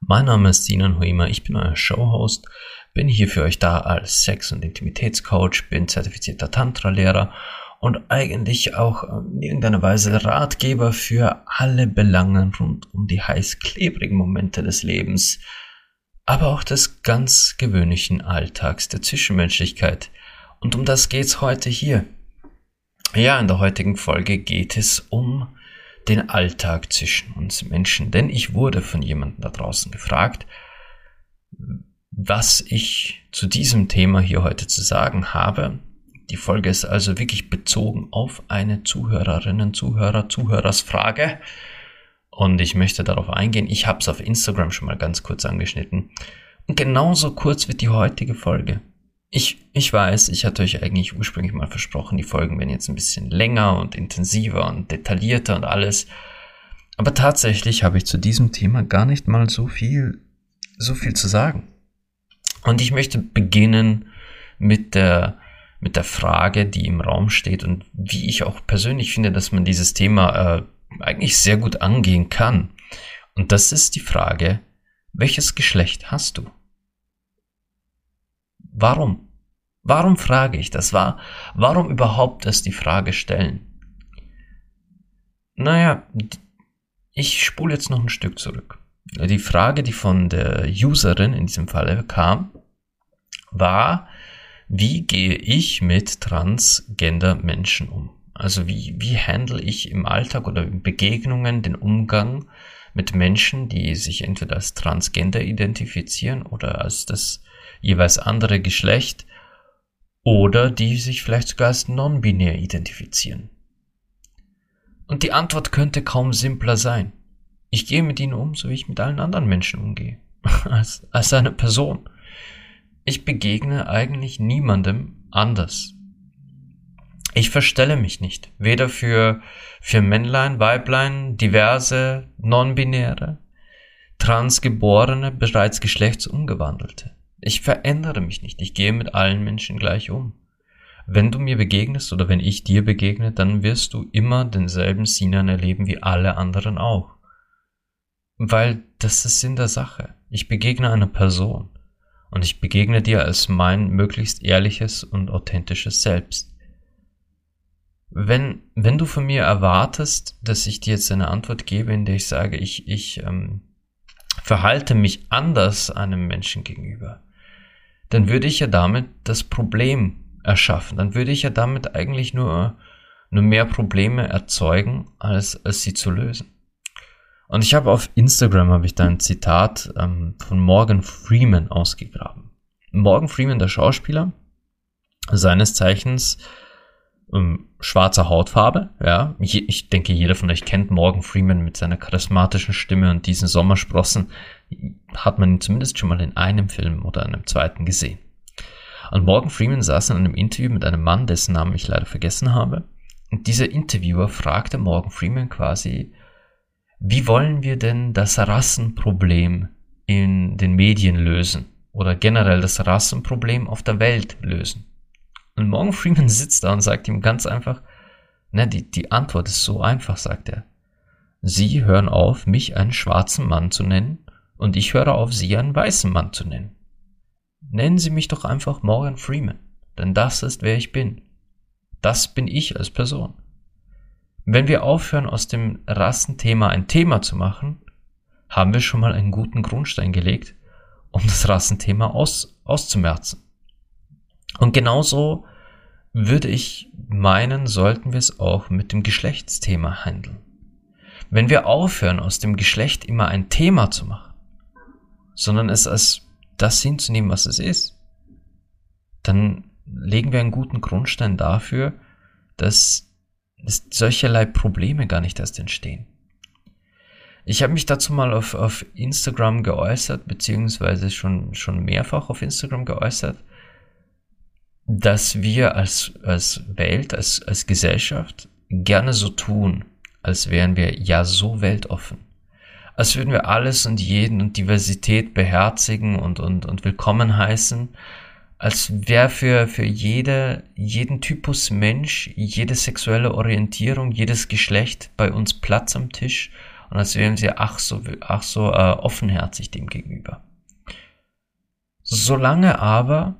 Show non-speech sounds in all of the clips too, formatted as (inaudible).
Mein Name ist Sinan Huima, ich bin euer Showhost, bin hier für euch da als Sex- und Intimitätscoach, bin zertifizierter Tantra-Lehrer und eigentlich auch in irgendeiner Weise Ratgeber für alle Belangen rund um die heiß klebrigen Momente des Lebens, aber auch des ganz gewöhnlichen Alltags der Zwischenmenschlichkeit. Und um das geht's heute hier ja, in der heutigen Folge geht es um den Alltag zwischen uns Menschen, denn ich wurde von jemandem da draußen gefragt, was ich zu diesem Thema hier heute zu sagen habe. Die Folge ist also wirklich bezogen auf eine Zuhörerinnen, Zuhörer, Zuhörersfrage. Und ich möchte darauf eingehen. Ich habe es auf Instagram schon mal ganz kurz angeschnitten. Und genauso kurz wird die heutige Folge. Ich, ich weiß, ich hatte euch eigentlich ursprünglich mal versprochen, die Folgen werden jetzt ein bisschen länger und intensiver und detaillierter und alles. Aber tatsächlich habe ich zu diesem Thema gar nicht mal so viel, so viel zu sagen. Und ich möchte beginnen mit der, mit der Frage, die im Raum steht und wie ich auch persönlich finde, dass man dieses Thema äh, eigentlich sehr gut angehen kann. Und das ist die Frage, welches Geschlecht hast du? Warum? Warum frage ich das? War, warum überhaupt erst die Frage stellen? Naja, ich spule jetzt noch ein Stück zurück. Die Frage, die von der Userin in diesem Falle kam, war, wie gehe ich mit transgender Menschen um? Also wie, wie handle ich im Alltag oder in Begegnungen den Umgang mit Menschen, die sich entweder als transgender identifizieren oder als das jeweils andere Geschlecht oder die sich vielleicht sogar als non-binär identifizieren. Und die Antwort könnte kaum simpler sein. Ich gehe mit ihnen um, so wie ich mit allen anderen Menschen umgehe. (laughs) als, als eine Person. Ich begegne eigentlich niemandem anders. Ich verstelle mich nicht. Weder für, für Männlein, Weiblein, diverse, non-binäre, transgeborene, bereits geschlechtsumgewandelte. Ich verändere mich nicht. Ich gehe mit allen Menschen gleich um. Wenn du mir begegnest oder wenn ich dir begegne, dann wirst du immer denselben Sinan erleben wie alle anderen auch. Weil das ist Sinn der Sache. Ich begegne einer Person und ich begegne dir als mein möglichst ehrliches und authentisches Selbst. Wenn, wenn du von mir erwartest, dass ich dir jetzt eine Antwort gebe, in der ich sage, ich, ich ähm, verhalte mich anders einem Menschen gegenüber, dann würde ich ja damit das Problem erschaffen. Dann würde ich ja damit eigentlich nur, nur mehr Probleme erzeugen, als, als sie zu lösen. Und ich habe auf Instagram habe ich da ein Zitat ähm, von Morgan Freeman ausgegraben. Morgan Freeman, der Schauspieler, seines Zeichens ähm, schwarzer Hautfarbe, ja. Ich, ich, denke, jeder von euch kennt Morgan Freeman mit seiner charismatischen Stimme und diesen Sommersprossen. Hat man ihn zumindest schon mal in einem Film oder einem zweiten gesehen. Und Morgan Freeman saß in einem Interview mit einem Mann, dessen Namen ich leider vergessen habe. Und dieser Interviewer fragte Morgan Freeman quasi, wie wollen wir denn das Rassenproblem in den Medien lösen? Oder generell das Rassenproblem auf der Welt lösen? Und Morgan Freeman (laughs) sitzt da und sagt ihm ganz einfach, ne, die, die Antwort ist so einfach, sagt er. Sie hören auf, mich einen schwarzen Mann zu nennen, und ich höre auf, Sie einen weißen Mann zu nennen. Nennen Sie mich doch einfach Morgan Freeman, denn das ist, wer ich bin. Das bin ich als Person. Wenn wir aufhören, aus dem Rassenthema ein Thema zu machen, haben wir schon mal einen guten Grundstein gelegt, um das Rassenthema aus, auszumerzen. Und genauso würde ich meinen, sollten wir es auch mit dem Geschlechtsthema handeln. Wenn wir aufhören, aus dem Geschlecht immer ein Thema zu machen, sondern es als das hinzunehmen, was es ist, dann legen wir einen guten Grundstein dafür, dass, dass solcherlei Probleme gar nicht erst entstehen. Ich habe mich dazu mal auf, auf Instagram geäußert, beziehungsweise schon, schon mehrfach auf Instagram geäußert, dass wir als, als Welt, als, als Gesellschaft gerne so tun, als wären wir ja so weltoffen. Als würden wir alles und jeden und Diversität beherzigen und, und, und willkommen heißen. Als wäre für, für jede, jeden Typus Mensch, jede sexuelle Orientierung, jedes Geschlecht bei uns Platz am Tisch und als wären sie ach so, ach so äh, offenherzig dem gegenüber. Solange aber,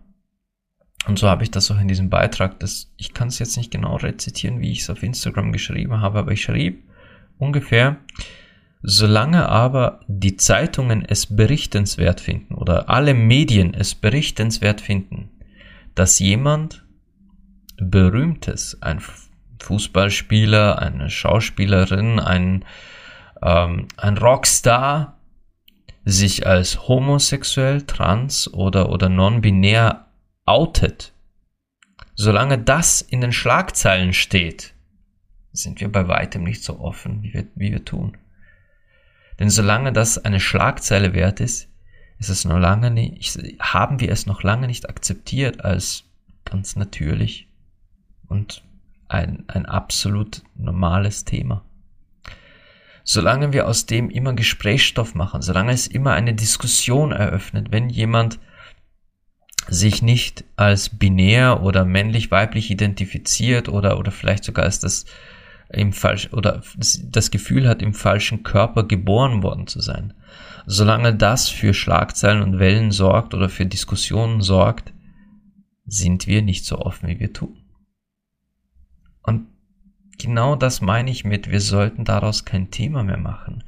und so habe ich das auch in diesem Beitrag, das, ich kann es jetzt nicht genau rezitieren, wie ich es auf Instagram geschrieben habe, aber ich schrieb ungefähr, solange aber die Zeitungen es berichtenswert finden oder alle Medien es berichtenswert finden, dass jemand Berühmtes, ein Fußballspieler, eine Schauspielerin, ein ähm, ein Rockstar sich als homosexuell, trans oder, oder non-binär outet, solange das in den Schlagzeilen steht, sind wir bei weitem nicht so offen, wie wir, wie wir tun. Denn solange das eine Schlagzeile wert ist, ist es noch lange nicht, haben wir es noch lange nicht akzeptiert als ganz natürlich und ein, ein absolut normales Thema solange wir aus dem immer Gesprächsstoff machen, solange es immer eine Diskussion eröffnet, wenn jemand sich nicht als binär oder männlich-weiblich identifiziert oder, oder vielleicht sogar als das im falsch oder das Gefühl hat, im falschen Körper geboren worden zu sein. Solange das für Schlagzeilen und Wellen sorgt oder für Diskussionen sorgt, sind wir nicht so offen, wie wir tun. Und genau das meine ich mit, wir sollten daraus kein Thema mehr machen.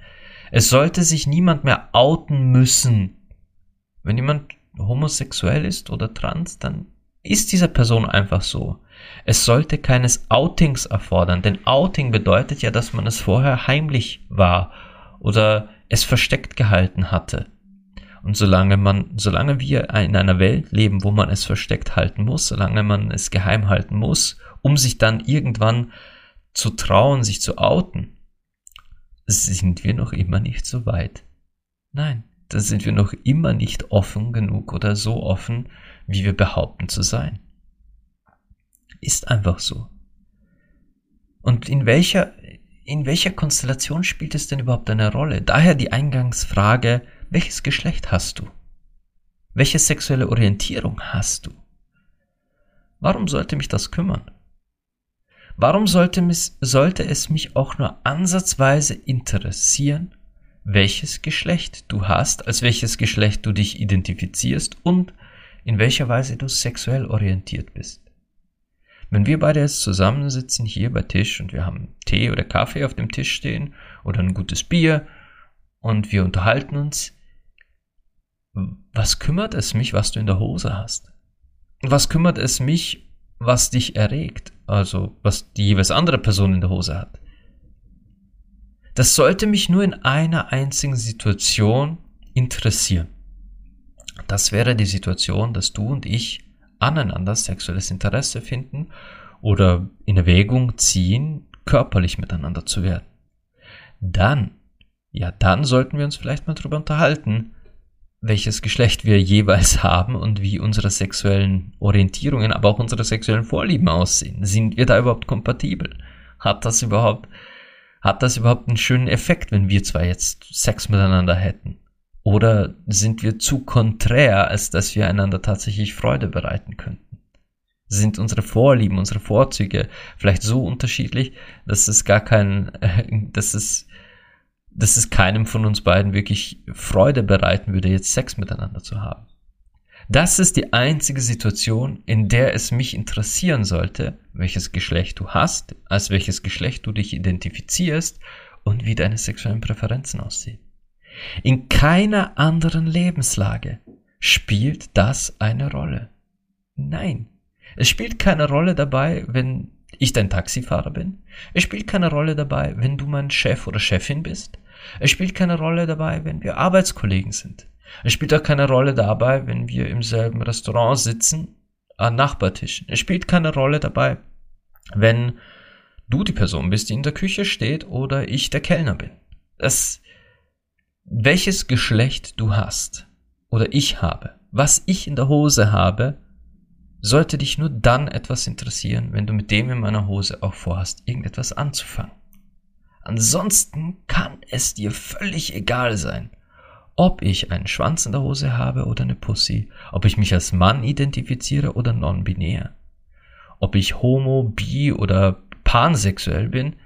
Es sollte sich niemand mehr outen müssen. Wenn jemand homosexuell ist oder trans, dann ist diese Person einfach so. Es sollte keines Outings erfordern, denn Outing bedeutet ja, dass man es vorher heimlich war oder es versteckt gehalten hatte. Und solange man, solange wir in einer Welt leben, wo man es versteckt halten muss, solange man es geheim halten muss, um sich dann irgendwann zu trauen, sich zu outen, sind wir noch immer nicht so weit. Nein, dann sind wir noch immer nicht offen genug oder so offen, wie wir behaupten zu sein. Ist einfach so. Und in welcher, in welcher Konstellation spielt es denn überhaupt eine Rolle? Daher die Eingangsfrage, welches Geschlecht hast du? Welche sexuelle Orientierung hast du? Warum sollte mich das kümmern? Warum sollte, sollte es mich auch nur ansatzweise interessieren, welches Geschlecht du hast, als welches Geschlecht du dich identifizierst und in welcher Weise du sexuell orientiert bist? Wenn wir beide jetzt zusammensitzen hier bei Tisch und wir haben Tee oder Kaffee auf dem Tisch stehen oder ein gutes Bier und wir unterhalten uns, was kümmert es mich, was du in der Hose hast? Was kümmert es mich, was dich erregt, also was die jeweils andere Person in der Hose hat. Das sollte mich nur in einer einzigen Situation interessieren. Das wäre die Situation, dass du und ich aneinander sexuelles Interesse finden oder in Erwägung ziehen, körperlich miteinander zu werden. Dann, ja, dann sollten wir uns vielleicht mal darüber unterhalten, welches Geschlecht wir jeweils (laughs) haben und wie unsere sexuellen Orientierungen, aber auch unsere sexuellen Vorlieben aussehen. Sind wir da überhaupt kompatibel? Hat das überhaupt, hat das überhaupt einen schönen Effekt, wenn wir zwei jetzt Sex miteinander hätten? Oder sind wir zu konträr, als dass wir einander tatsächlich Freude bereiten könnten? Sind unsere Vorlieben, unsere Vorzüge vielleicht so unterschiedlich, dass es gar kein, äh, (laughs) dass es dass es keinem von uns beiden wirklich Freude bereiten würde, jetzt Sex miteinander zu haben. Das ist die einzige Situation, in der es mich interessieren sollte, welches Geschlecht du hast, als welches Geschlecht du dich identifizierst und wie deine sexuellen Präferenzen aussehen. In keiner anderen Lebenslage spielt das eine Rolle. Nein, es spielt keine Rolle dabei, wenn ich dein Taxifahrer bin. Es spielt keine Rolle dabei, wenn du mein Chef oder Chefin bist. Es spielt keine Rolle dabei, wenn wir Arbeitskollegen sind. Es spielt auch keine Rolle dabei, wenn wir im selben Restaurant sitzen, an Nachbartischen. Es spielt keine Rolle dabei, wenn du die Person bist, die in der Küche steht oder ich der Kellner bin. Das, welches Geschlecht du hast oder ich habe, was ich in der Hose habe, sollte dich nur dann etwas interessieren, wenn du mit dem in meiner Hose auch vorhast, irgendetwas anzufangen. Ansonsten kann es dir völlig egal sein, ob ich einen Schwanz in der Hose habe oder eine Pussy, ob ich mich als Mann identifiziere oder non-binär, ob ich homo, bi oder pansexuell bin,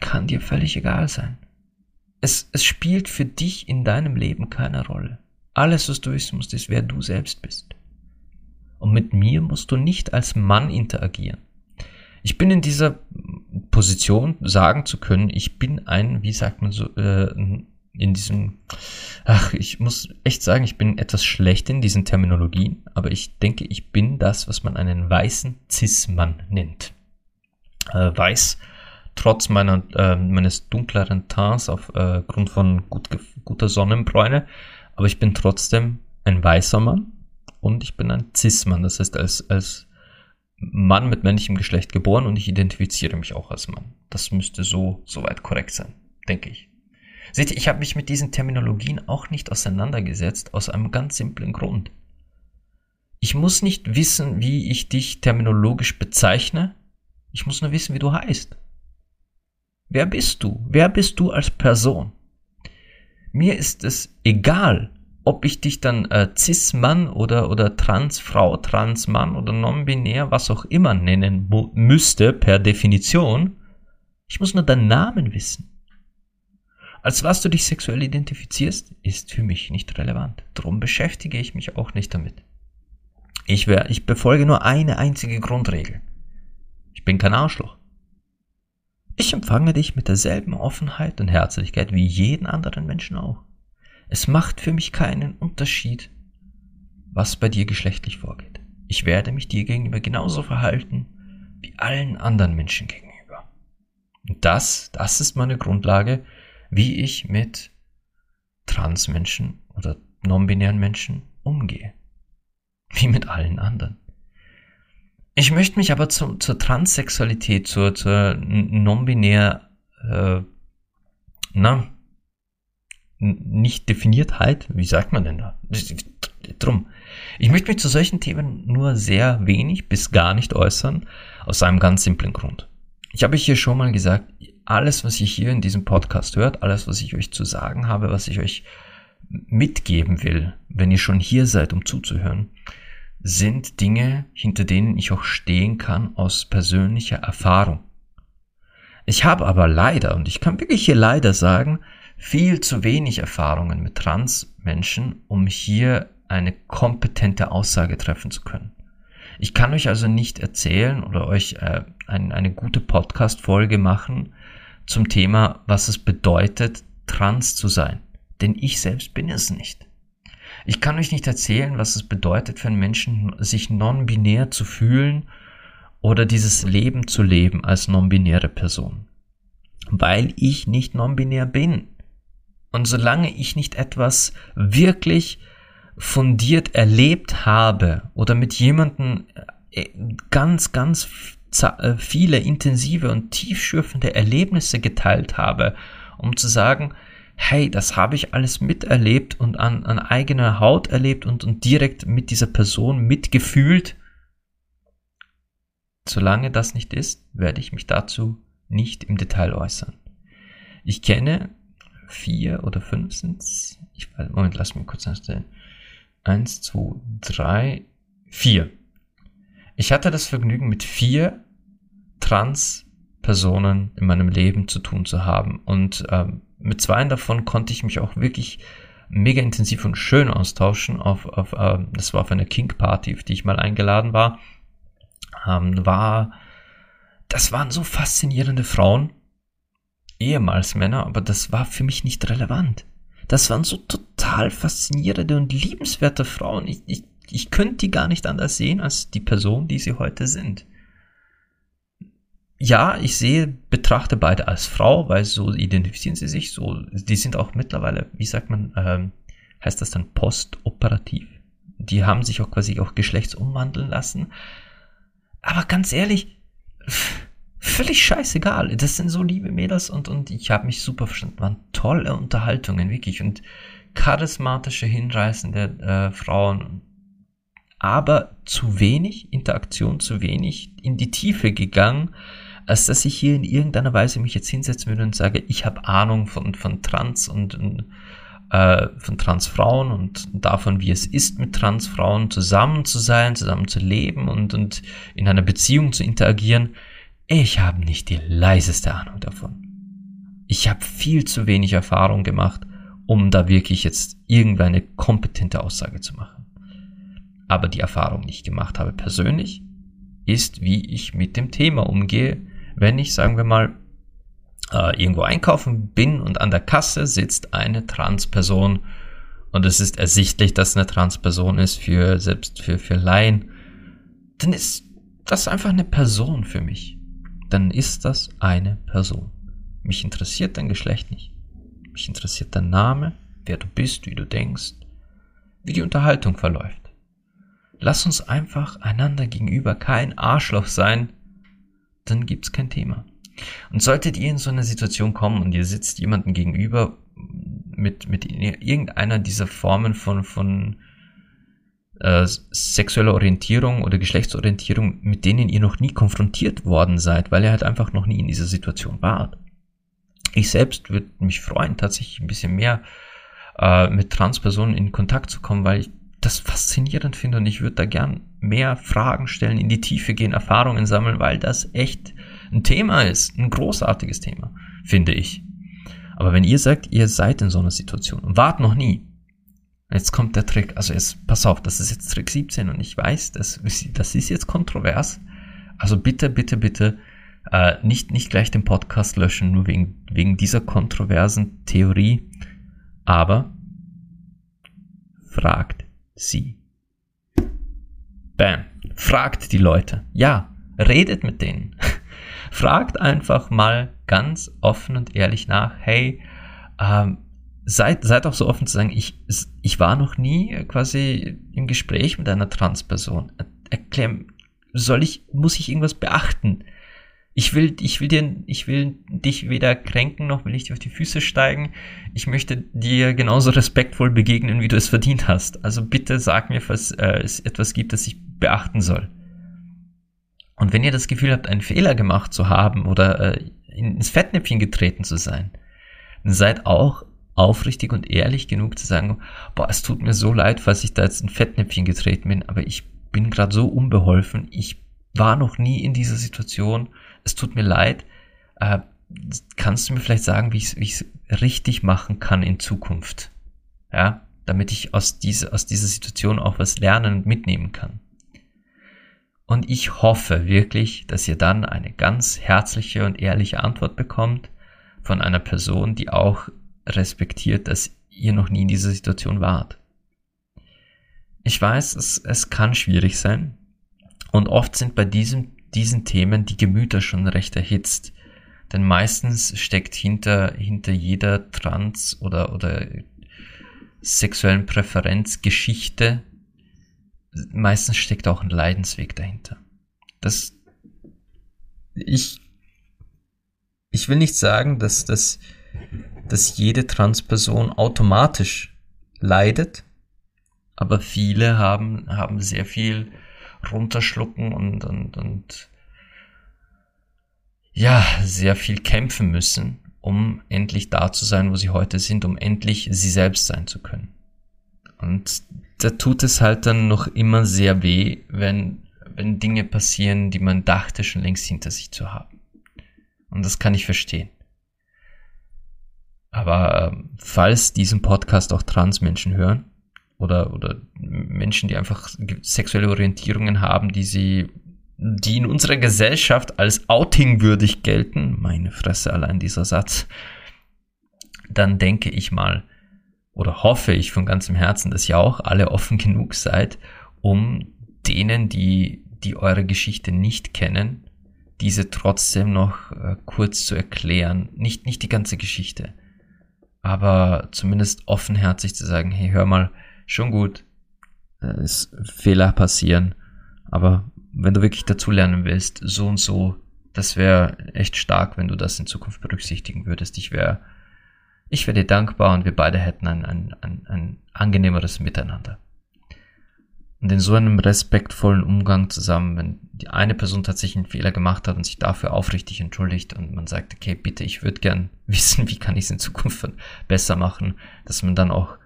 kann dir völlig egal sein. Es, es spielt für dich in deinem Leben keine Rolle. Alles, was du wissen musst, ist, wer du selbst bist. Und mit mir musst du nicht als Mann interagieren. Ich bin in dieser Position, sagen zu können, ich bin ein, wie sagt man so, äh, in diesem, ach, ich muss echt sagen, ich bin etwas schlecht in diesen Terminologien, aber ich denke, ich bin das, was man einen weißen Cis-Mann nennt. Äh, weiß, trotz meiner, äh, meines dunkleren Tons aufgrund äh, von gut, guter Sonnenbräune, aber ich bin trotzdem ein weißer Mann und ich bin ein Cis-Mann, das heißt als, als Mann mit männlichem Geschlecht geboren und ich identifiziere mich auch als Mann. Das müsste so soweit korrekt sein, denke ich. Seht ihr, ich habe mich mit diesen Terminologien auch nicht auseinandergesetzt, aus einem ganz simplen Grund. Ich muss nicht wissen, wie ich dich terminologisch bezeichne, ich muss nur wissen, wie du heißt. Wer bist du? Wer bist du als Person? Mir ist es egal, ob ich dich dann äh, Cis-Mann oder, oder Trans-Frau, Trans-Mann oder non-binär, was auch immer nennen müsste per Definition. Ich muss nur deinen Namen wissen. Als was du dich sexuell identifizierst, ist für mich nicht relevant. Drum beschäftige ich mich auch nicht damit. Ich, wär, ich befolge nur eine einzige Grundregel. Ich bin kein Arschloch. Ich empfange dich mit derselben Offenheit und Herzlichkeit wie jeden anderen Menschen auch. Es macht für mich keinen Unterschied, was bei dir geschlechtlich vorgeht. Ich werde mich dir gegenüber genauso verhalten wie allen anderen Menschen gegenüber. Und das, das ist meine Grundlage, wie ich mit Transmenschen oder non-binären Menschen umgehe. Wie mit allen anderen. Ich möchte mich aber zum, zur Transsexualität, zur, zur non-binär, äh, na, nicht Definiertheit, wie sagt man denn da? Drum. Ich möchte mich zu solchen Themen nur sehr wenig bis gar nicht äußern, aus einem ganz simplen Grund. Ich habe hier schon mal gesagt, alles, was ihr hier in diesem Podcast hört, alles, was ich euch zu sagen habe, was ich euch mitgeben will, wenn ihr schon hier seid, um zuzuhören, sind Dinge, hinter denen ich auch stehen kann aus persönlicher Erfahrung. Ich habe aber leider, und ich kann wirklich hier leider sagen, viel zu wenig Erfahrungen mit Transmenschen, um hier eine kompetente Aussage treffen zu können. Ich kann euch also nicht erzählen oder euch äh, ein, eine gute Podcast-Folge machen zum Thema, was es bedeutet, trans zu sein. Denn ich selbst bin es nicht. Ich kann euch nicht erzählen, was es bedeutet für einen Menschen, sich non-binär zu fühlen oder dieses Leben zu leben als non-binäre Person. Weil ich nicht non-binär bin. Und solange ich nicht etwas wirklich fundiert erlebt habe oder mit jemandem äh, ganz, ganz viele intensive und tiefschürfende Erlebnisse geteilt habe, um zu sagen, hey, das habe ich alles miterlebt und an, an eigener Haut erlebt und, und direkt mit dieser Person mitgefühlt. Solange das nicht ist, werde ich mich dazu nicht im Detail äußern. Ich kenne vier oder fünf sind's. Ich, Moment, lass mich kurz nachstellen. Eins, zwei, drei, vier. Ich hatte das Vergnügen, mit vier Trans-Personen in meinem Leben zu tun zu haben. Und ähm, mit zwei davon konnte ich mich auch wirklich mega intensiv und schön austauschen. Auf, auf, äh, das war auf einer King-Party, auf die ich mal eingeladen war. Ähm, war, das waren so faszinierende Frauen, ehemals Männer, aber das war für mich nicht relevant. Das waren so total faszinierende und liebenswerte Frauen. Ich, ich, ich könnte die gar nicht anders sehen als die Person, die sie heute sind ja, ich sehe, betrachte beide als Frau, weil so identifizieren sie sich, so, die sind auch mittlerweile, wie sagt man, ähm, heißt das dann postoperativ? Die haben sich auch quasi auch geschlechtsumwandeln lassen. Aber ganz ehrlich, völlig scheißegal. Das sind so liebe Mädels und, und ich habe mich super verstanden. Waren tolle Unterhaltungen, wirklich. Und charismatische, hinreißende äh, Frauen. Aber zu wenig Interaktion, zu wenig in die Tiefe gegangen, als dass ich hier in irgendeiner Weise mich jetzt hinsetzen würde und sage, ich habe Ahnung von, von Trans und, und äh, von Transfrauen und davon, wie es ist, mit Transfrauen zusammen zu sein, zusammen zu leben und, und in einer Beziehung zu interagieren. Ich habe nicht die leiseste Ahnung davon. Ich habe viel zu wenig Erfahrung gemacht, um da wirklich jetzt irgendeine kompetente Aussage zu machen. Aber die Erfahrung, die ich gemacht habe persönlich, ist, wie ich mit dem Thema umgehe, wenn ich, sagen wir mal, äh, irgendwo einkaufen bin und an der Kasse sitzt eine Transperson und es ist ersichtlich, dass eine Transperson ist für selbst für, für Laien, dann ist das einfach eine Person für mich. Dann ist das eine Person. Mich interessiert dein Geschlecht nicht. Mich interessiert dein Name, wer du bist, wie du denkst, wie die Unterhaltung verläuft. Lass uns einfach einander gegenüber kein Arschloch sein, dann gibt's kein Thema. Und solltet ihr in so eine Situation kommen und ihr sitzt jemandem gegenüber mit, mit irgendeiner dieser Formen von, von äh, sexueller Orientierung oder Geschlechtsorientierung, mit denen ihr noch nie konfrontiert worden seid, weil ihr halt einfach noch nie in dieser Situation wart, ich selbst würde mich freuen, tatsächlich ein bisschen mehr äh, mit Transpersonen in Kontakt zu kommen, weil ich das faszinierend finde und ich würde da gern mehr Fragen stellen, in die Tiefe gehen, Erfahrungen sammeln, weil das echt ein Thema ist, ein großartiges Thema, finde ich. Aber wenn ihr sagt, ihr seid in so einer Situation und wart noch nie, jetzt kommt der Trick, also jetzt, pass auf, das ist jetzt Trick 17 und ich weiß, das, das ist jetzt kontrovers, also bitte, bitte, bitte äh, nicht, nicht gleich den Podcast löschen, nur wegen, wegen dieser kontroversen Theorie. Aber fragt sie. Bam. Fragt die Leute. Ja, redet mit denen. (laughs) fragt einfach mal ganz offen und ehrlich nach, hey, ähm, seid, seid auch so offen zu sagen, ich, ich war noch nie quasi im Gespräch mit einer Transperson. Erklär, soll ich, muss ich irgendwas beachten? Ich will, ich will dir, ich will dich weder kränken, noch will ich dir auf die Füße steigen. Ich möchte dir genauso respektvoll begegnen, wie du es verdient hast. Also bitte sag mir, falls äh, es etwas gibt, das ich beachten soll. Und wenn ihr das Gefühl habt, einen Fehler gemacht zu haben oder äh, ins Fettnäpfchen getreten zu sein, dann seid auch aufrichtig und ehrlich genug zu sagen, boah, es tut mir so leid, falls ich da jetzt in Fettnäpfchen getreten bin, aber ich bin gerade so unbeholfen, ich war noch nie in dieser Situation es tut mir leid. Äh, kannst du mir vielleicht sagen, wie ich es richtig machen kann in Zukunft? Ja, damit ich aus, diese, aus dieser Situation auch was lernen und mitnehmen kann. Und ich hoffe wirklich, dass ihr dann eine ganz herzliche und ehrliche Antwort bekommt von einer Person, die auch respektiert, dass ihr noch nie in dieser Situation wart. Ich weiß, es, es kann schwierig sein. Und oft sind bei diesem diesen Themen die Gemüter schon recht erhitzt. Denn meistens steckt hinter, hinter jeder Trans- oder, oder sexuellen Präferenzgeschichte, meistens steckt auch ein Leidensweg dahinter. Das, ich, ich will nicht sagen, dass, dass, dass jede Transperson automatisch leidet, aber viele haben, haben sehr viel runterschlucken und, und, und ja, sehr viel kämpfen müssen, um endlich da zu sein, wo sie heute sind, um endlich sie selbst sein zu können. Und da tut es halt dann noch immer sehr weh, wenn, wenn Dinge passieren, die man dachte schon längst hinter sich zu haben. Und das kann ich verstehen. Aber äh, falls diesen Podcast auch Transmenschen hören, oder, oder Menschen, die einfach sexuelle Orientierungen haben, die sie, die in unserer Gesellschaft als outingwürdig gelten, meine Fresse allein dieser Satz, dann denke ich mal, oder hoffe ich von ganzem Herzen, dass ihr auch alle offen genug seid, um denen, die, die eure Geschichte nicht kennen, diese trotzdem noch äh, kurz zu erklären. Nicht, nicht die ganze Geschichte, aber zumindest offenherzig zu sagen, hey, hör mal, schon gut. Es Fehler passieren. Aber wenn du wirklich dazulernen willst, so und so, das wäre echt stark, wenn du das in Zukunft berücksichtigen würdest. Ich wäre ich wäre dir dankbar und wir beide hätten ein, ein, ein, ein angenehmeres Miteinander. Und in so einem respektvollen Umgang zusammen, wenn die eine Person tatsächlich einen Fehler gemacht hat und sich dafür aufrichtig entschuldigt und man sagt, okay, bitte, ich würde gern (laughs) wissen, wie kann ich es in Zukunft besser machen, dass man dann auch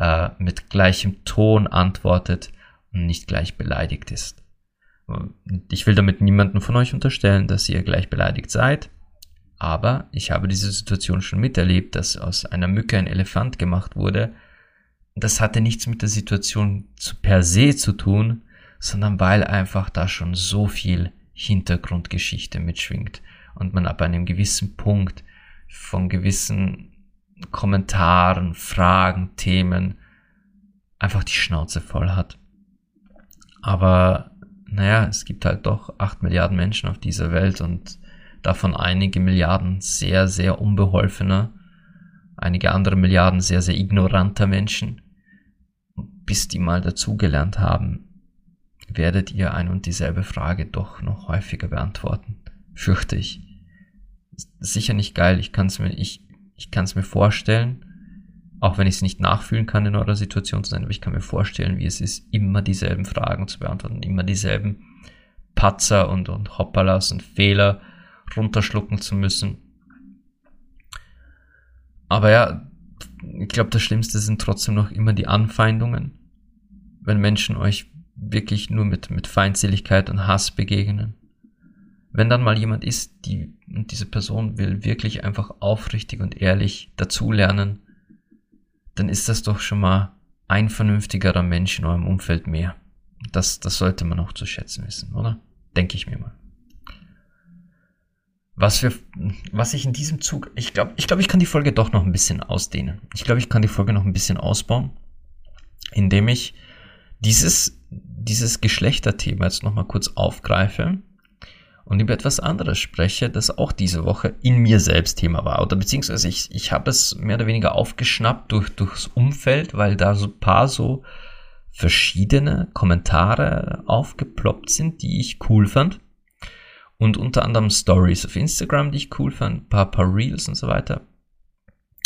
äh, mit gleichem Ton antwortet und nicht gleich beleidigt ist. Ich will damit niemanden von euch unterstellen, dass ihr gleich beleidigt seid. Aber ich habe diese Situation schon miterlebt, dass aus einer Mücke ein Elefant gemacht wurde. Das hatte nichts mit der Situation zu per se zu tun, sondern weil einfach da schon so viel Hintergrundgeschichte mitschwingt und man ab einem gewissen Punkt von gewissen Kommentaren, Fragen, Themen einfach die Schnauze voll hat. Aber naja, es gibt halt doch acht Milliarden Menschen auf dieser Welt und davon einige Milliarden sehr, sehr unbeholfener, einige andere Milliarden sehr, sehr ignoranter Menschen. Bis die mal dazugelernt haben, werdet ihr ein und dieselbe Frage doch noch häufiger beantworten, fürchte ich. Sicher nicht geil, ich kann es mir, ich, ich kann es mir vorstellen, auch wenn ich es nicht nachfühlen kann in eurer Situation zu sein, aber ich kann mir vorstellen, wie es ist, immer dieselben Fragen zu beantworten, immer dieselben Patzer und, und Hoppalas und Fehler runterschlucken zu müssen. Aber ja, ich glaube, das Schlimmste sind trotzdem noch immer die Anfeindungen. Wenn Menschen euch wirklich nur mit, mit Feindseligkeit und Hass begegnen. Wenn dann mal jemand ist, die, und diese Person will wirklich einfach aufrichtig und ehrlich dazulernen, dann ist das doch schon mal ein vernünftigerer Mensch in eurem Umfeld mehr. Das, das sollte man auch zu schätzen wissen, oder? Denke ich mir mal was wir, was ich in diesem Zug, ich glaube, ich glaube, ich kann die Folge doch noch ein bisschen ausdehnen. Ich glaube, ich kann die Folge noch ein bisschen ausbauen, indem ich dieses, dieses Geschlechterthema jetzt nochmal kurz aufgreife und über etwas anderes spreche, das auch diese Woche in mir selbst Thema war. Oder beziehungsweise ich, ich habe es mehr oder weniger aufgeschnappt durch, durchs Umfeld, weil da so ein paar so verschiedene Kommentare aufgeploppt sind, die ich cool fand und unter anderem Stories auf Instagram, die ich cool fand, ein paar, paar Reels und so weiter.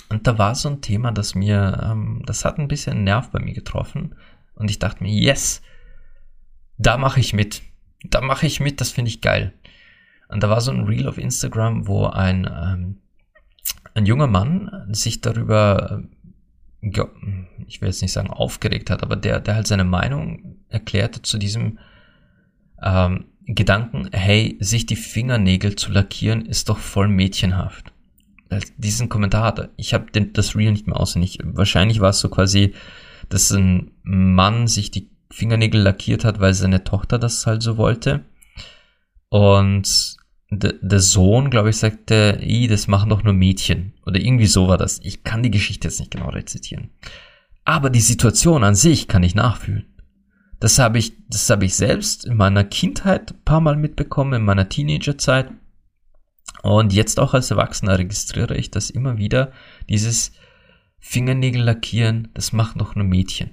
Und da war so ein Thema, das mir, ähm, das hat ein bisschen Nerv bei mir getroffen. Und ich dachte mir, yes, da mache ich mit. Da mache ich mit, das finde ich geil. Und da war so ein Reel auf Instagram, wo ein, ähm, ein junger Mann sich darüber, äh, ich will jetzt nicht sagen aufgeregt hat, aber der, der halt seine Meinung erklärte zu diesem ähm, Gedanken, hey, sich die Fingernägel zu lackieren, ist doch voll mädchenhaft. Diesen Kommentar hatte, ich habe das Real nicht mehr auswendig. Wahrscheinlich war es so quasi, dass ein Mann sich die Fingernägel lackiert hat, weil seine Tochter das halt so wollte. Und der Sohn, glaube ich, sagte, i, das machen doch nur Mädchen. Oder irgendwie so war das. Ich kann die Geschichte jetzt nicht genau rezitieren. Aber die Situation an sich kann ich nachfühlen. Das habe ich, das habe ich selbst in meiner Kindheit ein paar Mal mitbekommen, in meiner Teenagerzeit. Und jetzt auch als Erwachsener registriere ich das immer wieder. Dieses Fingernägel lackieren, das macht noch nur Mädchen.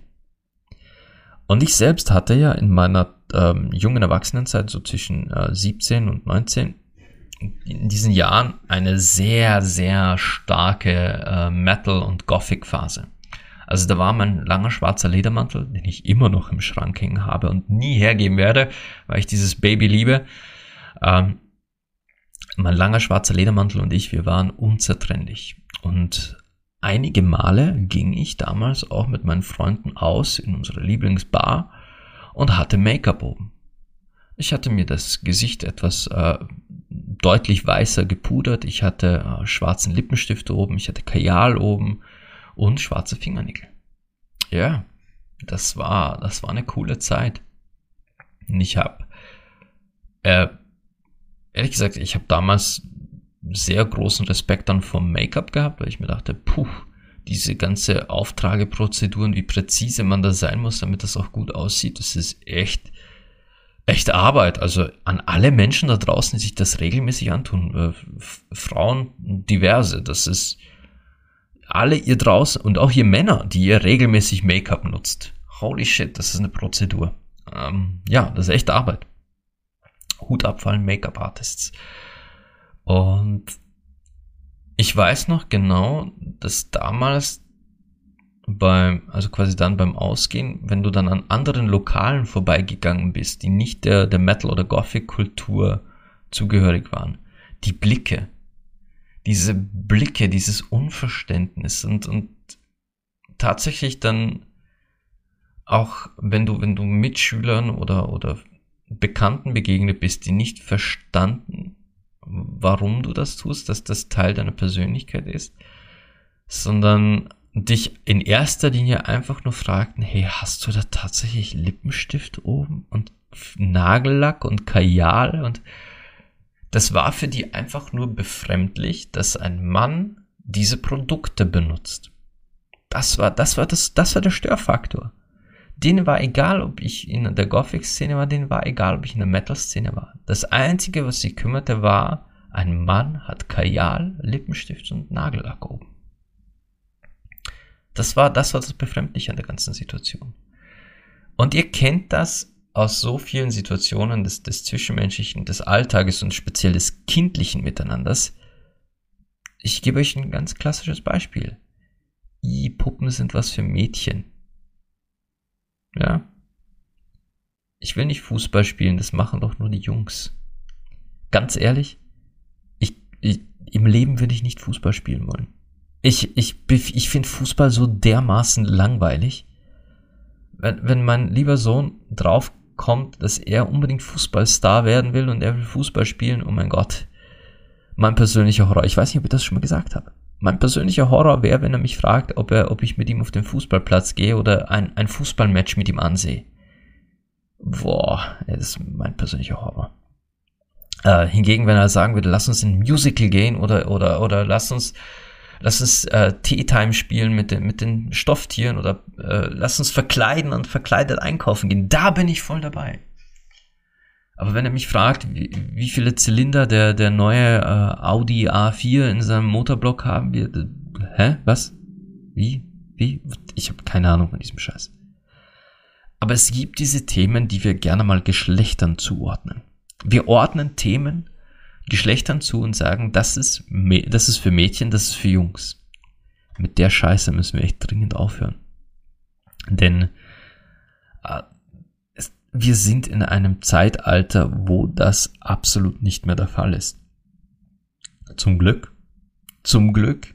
Und ich selbst hatte ja in meiner ähm, jungen Erwachsenenzeit, so zwischen äh, 17 und 19, in diesen Jahren eine sehr, sehr starke äh, Metal- und Gothic-Phase. Also da war mein langer schwarzer Ledermantel, den ich immer noch im Schrank hängen habe und nie hergeben werde, weil ich dieses Baby liebe. Ähm, mein langer schwarzer Ledermantel und ich, wir waren unzertrennlich. Und einige Male ging ich damals auch mit meinen Freunden aus in unsere Lieblingsbar und hatte Make-up oben. Ich hatte mir das Gesicht etwas äh, deutlich weißer gepudert. Ich hatte äh, schwarzen Lippenstift oben, ich hatte Kajal oben, und schwarze Fingernägel. Ja, das war, das war eine coole Zeit. Und ich habe, äh, ehrlich gesagt, ich habe damals sehr großen Respekt dann vom Make-up gehabt, weil ich mir dachte, puh, diese ganze Auftrageprozeduren, wie präzise man da sein muss, damit das auch gut aussieht, das ist echt, echt Arbeit. Also an alle Menschen da draußen, die sich das regelmäßig antun, äh, Frauen diverse, das ist, alle ihr draußen und auch ihr Männer, die ihr regelmäßig Make-up nutzt. Holy shit, das ist eine Prozedur. Ähm, ja, das ist echte Arbeit. Hut abfallen, Make-up-Artists. Und ich weiß noch genau, dass damals beim, also quasi dann beim Ausgehen, wenn du dann an anderen Lokalen vorbeigegangen bist, die nicht der, der Metal- oder Gothic-Kultur zugehörig waren, die Blicke, diese Blicke, dieses Unverständnis und, und tatsächlich dann auch, wenn du, wenn du Mitschülern oder, oder Bekannten begegnet bist, die nicht verstanden, warum du das tust, dass das Teil deiner Persönlichkeit ist, sondern dich in erster Linie einfach nur fragten, hey, hast du da tatsächlich Lippenstift oben und Nagellack und Kajal und das war für die einfach nur befremdlich, dass ein Mann diese Produkte benutzt. Das war, das war das, das war der Störfaktor. Denen war egal, ob ich in der Gothic-Szene war, denen war egal, ob ich in der Metal-Szene war. Das einzige, was sie kümmerte, war, ein Mann hat Kajal, Lippenstift und Nagellack oben. Das war, das war das Befremdliche an der ganzen Situation. Und ihr kennt das aus so vielen Situationen des, des Zwischenmenschlichen, des Alltages und speziell des kindlichen Miteinanders. Ich gebe euch ein ganz klassisches Beispiel. I, Puppen sind was für Mädchen. Ja. Ich will nicht Fußball spielen, das machen doch nur die Jungs. Ganz ehrlich, ich, ich im Leben würde ich nicht Fußball spielen wollen. Ich, ich, ich finde Fußball so dermaßen langweilig. Wenn, wenn mein lieber Sohn drauf kommt, dass er unbedingt Fußballstar werden will und er will Fußball spielen, oh mein Gott. Mein persönlicher Horror. Ich weiß nicht, ob ich das schon mal gesagt habe. Mein persönlicher Horror wäre, wenn er mich fragt, ob er, ob ich mit ihm auf den Fußballplatz gehe oder ein, ein Fußballmatch mit ihm ansehe. Boah, das ist mein persönlicher Horror. Äh, hingegen, wenn er sagen würde, lass uns in ein Musical gehen oder, oder, oder lass uns lass uns äh, Tea Time spielen mit den, mit den Stofftieren oder äh, lass uns verkleiden und verkleidet einkaufen gehen. Da bin ich voll dabei. Aber wenn er mich fragt, wie, wie viele Zylinder der, der neue äh, Audi A4 in seinem Motorblock haben wir, hä? Was? Wie? Wie? Ich habe keine Ahnung von diesem Scheiß. Aber es gibt diese Themen, die wir gerne mal Geschlechtern zuordnen. Wir ordnen Themen Geschlechtern zu und sagen, das ist, das ist für Mädchen, das ist für Jungs. Mit der Scheiße müssen wir echt dringend aufhören. Denn äh, es, wir sind in einem Zeitalter, wo das absolut nicht mehr der Fall ist. Zum Glück. Zum Glück.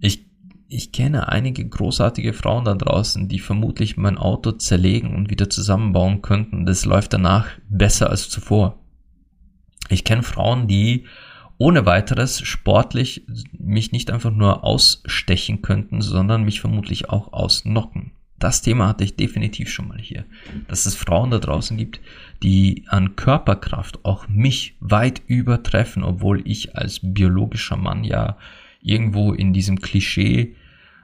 Ich, ich kenne einige großartige Frauen da draußen, die vermutlich mein Auto zerlegen und wieder zusammenbauen könnten. Das läuft danach besser als zuvor. Ich kenne Frauen, die ohne weiteres sportlich mich nicht einfach nur ausstechen könnten, sondern mich vermutlich auch ausnocken. Das Thema hatte ich definitiv schon mal hier. Dass es Frauen da draußen gibt, die an Körperkraft auch mich weit übertreffen, obwohl ich als biologischer Mann ja irgendwo in diesem Klischee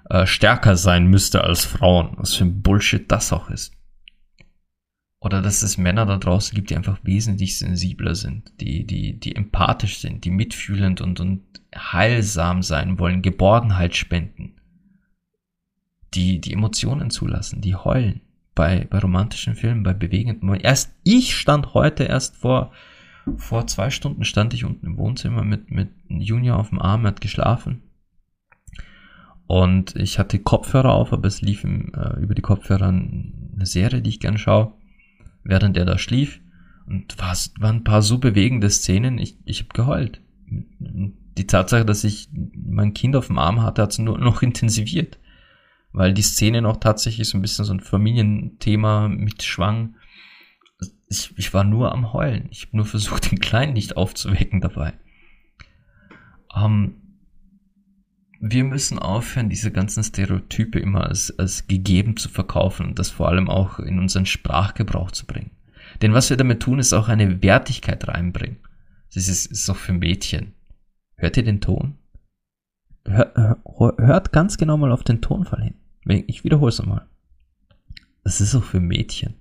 äh, stärker sein müsste als Frauen. Was für ein Bullshit das auch ist. Oder dass es Männer da draußen gibt, die einfach wesentlich sensibler sind, die, die, die empathisch sind, die mitfühlend und, und heilsam sein wollen, Geborgenheit spenden, die die Emotionen zulassen, die heulen bei, bei romantischen Filmen, bei bewegenden Momenten. Erst ich stand heute erst vor, vor zwei Stunden stand ich unten im Wohnzimmer mit, mit Junior auf dem Arm, hat geschlafen. Und ich hatte Kopfhörer auf, aber es lief im, äh, über die Kopfhörer eine Serie, die ich gern schaue während er da schlief. Und war, waren ein paar so bewegende Szenen, ich, ich habe geheult. Die Tatsache, dass ich mein Kind auf dem Arm hatte, hat es nur (laughs) noch intensiviert. Weil die Szene noch tatsächlich so ein bisschen so ein Familienthema mit schwang. Ich, ich war nur am Heulen. Ich habe nur versucht, (laughs) den Kleinen nicht aufzuwecken dabei. Ähm, wir müssen aufhören, diese ganzen Stereotype immer als, als gegeben zu verkaufen und das vor allem auch in unseren Sprachgebrauch zu bringen. Denn was wir damit tun, ist auch eine Wertigkeit reinbringen. Das ist, ist auch für Mädchen. Hört ihr den Ton? Hör, hört ganz genau mal auf den Tonfall hin. Ich wiederhole es nochmal. Das ist auch für Mädchen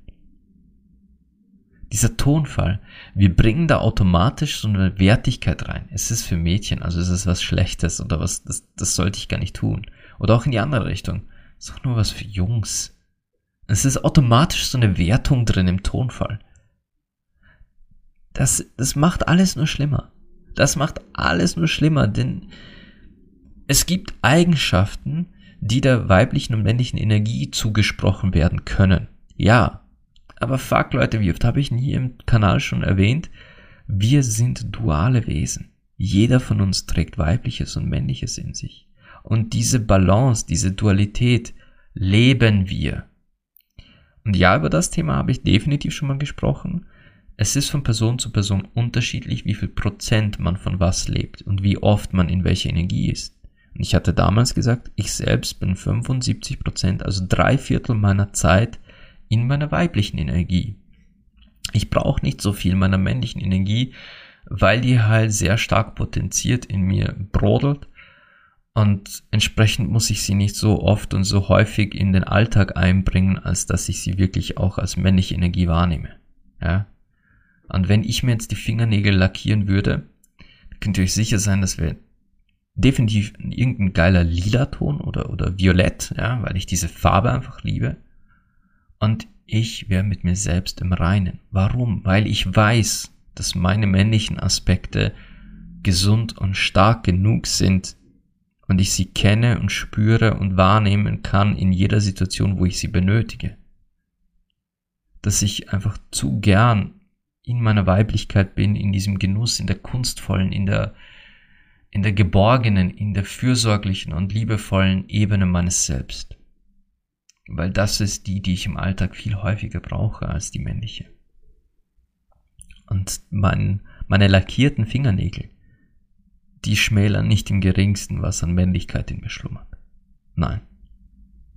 dieser Tonfall, wir bringen da automatisch so eine Wertigkeit rein. Es ist für Mädchen, also es ist was Schlechtes oder was, das, das sollte ich gar nicht tun. Oder auch in die andere Richtung. Es ist auch nur was für Jungs. Es ist automatisch so eine Wertung drin im Tonfall. Das, das macht alles nur schlimmer. Das macht alles nur schlimmer, denn es gibt Eigenschaften, die der weiblichen und männlichen Energie zugesprochen werden können. Ja. Aber fuck Leute, wie oft habe ich hier im Kanal schon erwähnt, wir sind duale Wesen. Jeder von uns trägt weibliches und männliches in sich. Und diese Balance, diese Dualität leben wir. Und ja, über das Thema habe ich definitiv schon mal gesprochen. Es ist von Person zu Person unterschiedlich, wie viel Prozent man von was lebt und wie oft man in welcher Energie ist. Und ich hatte damals gesagt, ich selbst bin 75 Prozent, also drei Viertel meiner Zeit in meiner weiblichen Energie. Ich brauche nicht so viel meiner männlichen Energie, weil die halt sehr stark potenziert in mir brodelt und entsprechend muss ich sie nicht so oft und so häufig in den Alltag einbringen, als dass ich sie wirklich auch als männliche Energie wahrnehme. Ja? Und wenn ich mir jetzt die Fingernägel lackieren würde, könnt ihr euch sicher sein, dass wir definitiv irgendein geiler lila Ton oder, oder violett, ja, weil ich diese Farbe einfach liebe. Und ich wäre mit mir selbst im Reinen. Warum? Weil ich weiß, dass meine männlichen Aspekte gesund und stark genug sind und ich sie kenne und spüre und wahrnehmen kann in jeder Situation, wo ich sie benötige. Dass ich einfach zu gern in meiner Weiblichkeit bin, in diesem Genuss, in der kunstvollen, in der, in der geborgenen, in der fürsorglichen und liebevollen Ebene meines Selbst. Weil das ist die, die ich im Alltag viel häufiger brauche als die männliche. Und mein, meine lackierten Fingernägel, die schmälern nicht im geringsten, was an Männlichkeit in mir schlummert. Nein,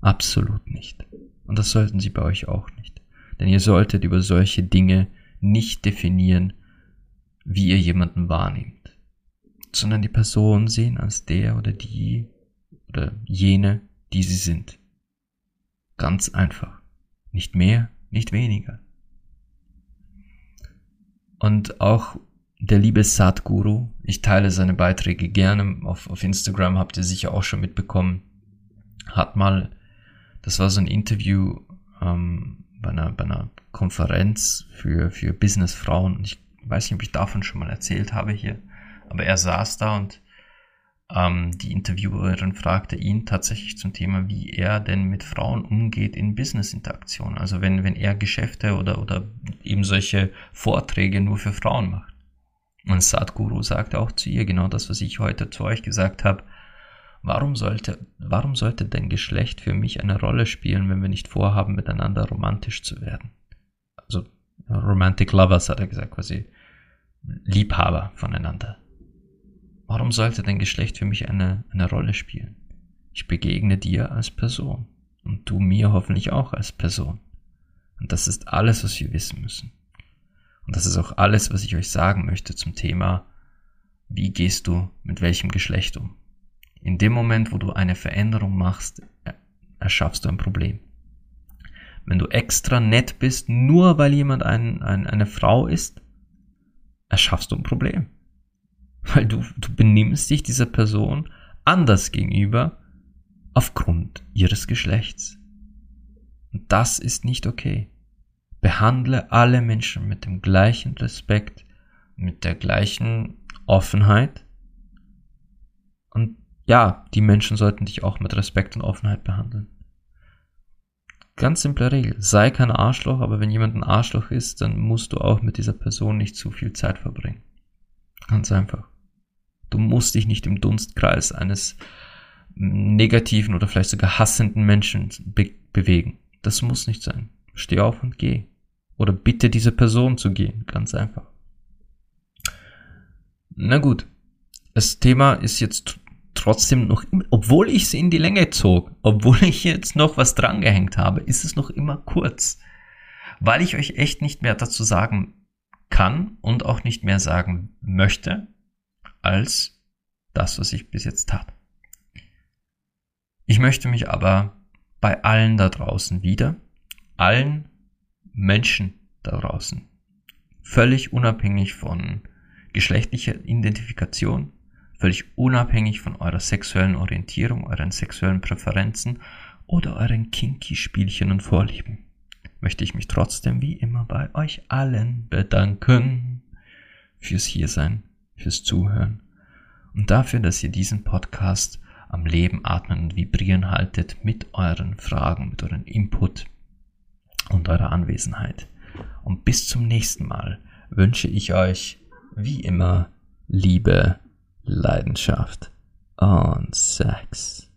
absolut nicht. Und das sollten sie bei euch auch nicht. Denn ihr solltet über solche Dinge nicht definieren, wie ihr jemanden wahrnehmt, sondern die Person sehen als der oder die oder jene, die sie sind. Ganz einfach. Nicht mehr, nicht weniger. Und auch der liebe Sadhguru, ich teile seine Beiträge gerne auf, auf Instagram, habt ihr sicher auch schon mitbekommen, hat mal, das war so ein Interview ähm, bei, einer, bei einer Konferenz für, für Businessfrauen. Ich weiß nicht, ob ich davon schon mal erzählt habe hier, aber er saß da und ähm, die Interviewerin fragte ihn tatsächlich zum Thema, wie er denn mit Frauen umgeht in Business-Interaktion. Also wenn, wenn er Geschäfte oder, oder eben solche Vorträge nur für Frauen macht. Und Sadhguru sagte auch zu ihr genau das, was ich heute zu euch gesagt habe. Warum sollte, warum sollte dein Geschlecht für mich eine Rolle spielen, wenn wir nicht vorhaben, miteinander romantisch zu werden? Also Romantic Lovers hat er gesagt, quasi Liebhaber voneinander. Warum sollte dein Geschlecht für mich eine, eine Rolle spielen? Ich begegne dir als Person und du mir hoffentlich auch als Person. Und das ist alles, was wir wissen müssen. Und das ist auch alles, was ich euch sagen möchte zum Thema, wie gehst du mit welchem Geschlecht um. In dem Moment, wo du eine Veränderung machst, erschaffst du ein Problem. Wenn du extra nett bist, nur weil jemand ein, ein, eine Frau ist, erschaffst du ein Problem. Weil du, du benimmst dich dieser Person anders gegenüber aufgrund ihres Geschlechts. Und das ist nicht okay. Behandle alle Menschen mit dem gleichen Respekt, mit der gleichen Offenheit. Und ja, die Menschen sollten dich auch mit Respekt und Offenheit behandeln. Ganz simple Regel. Sei kein Arschloch, aber wenn jemand ein Arschloch ist, dann musst du auch mit dieser Person nicht zu viel Zeit verbringen. Ganz einfach. Du musst dich nicht im Dunstkreis eines negativen oder vielleicht sogar hassenden Menschen be bewegen. Das muss nicht sein. Steh auf und geh. Oder bitte diese Person zu gehen. Ganz einfach. Na gut. Das Thema ist jetzt trotzdem noch, obwohl ich es in die Länge zog, obwohl ich jetzt noch was drangehängt habe, ist es noch immer kurz. Weil ich euch echt nicht mehr dazu sagen kann und auch nicht mehr sagen möchte, als das, was ich bis jetzt tat. Ich möchte mich aber bei allen da draußen wieder, allen Menschen da draußen, völlig unabhängig von geschlechtlicher Identifikation, völlig unabhängig von eurer sexuellen Orientierung, euren sexuellen Präferenzen oder euren kinky Spielchen und Vorlieben, möchte ich mich trotzdem wie immer bei euch allen bedanken fürs Hiersein, fürs Zuhören und dafür, dass ihr diesen Podcast am Leben, Atmen und Vibrieren haltet mit euren Fragen, mit euren Input und eurer Anwesenheit. Und bis zum nächsten Mal wünsche ich euch, wie immer, Liebe, Leidenschaft und Sex.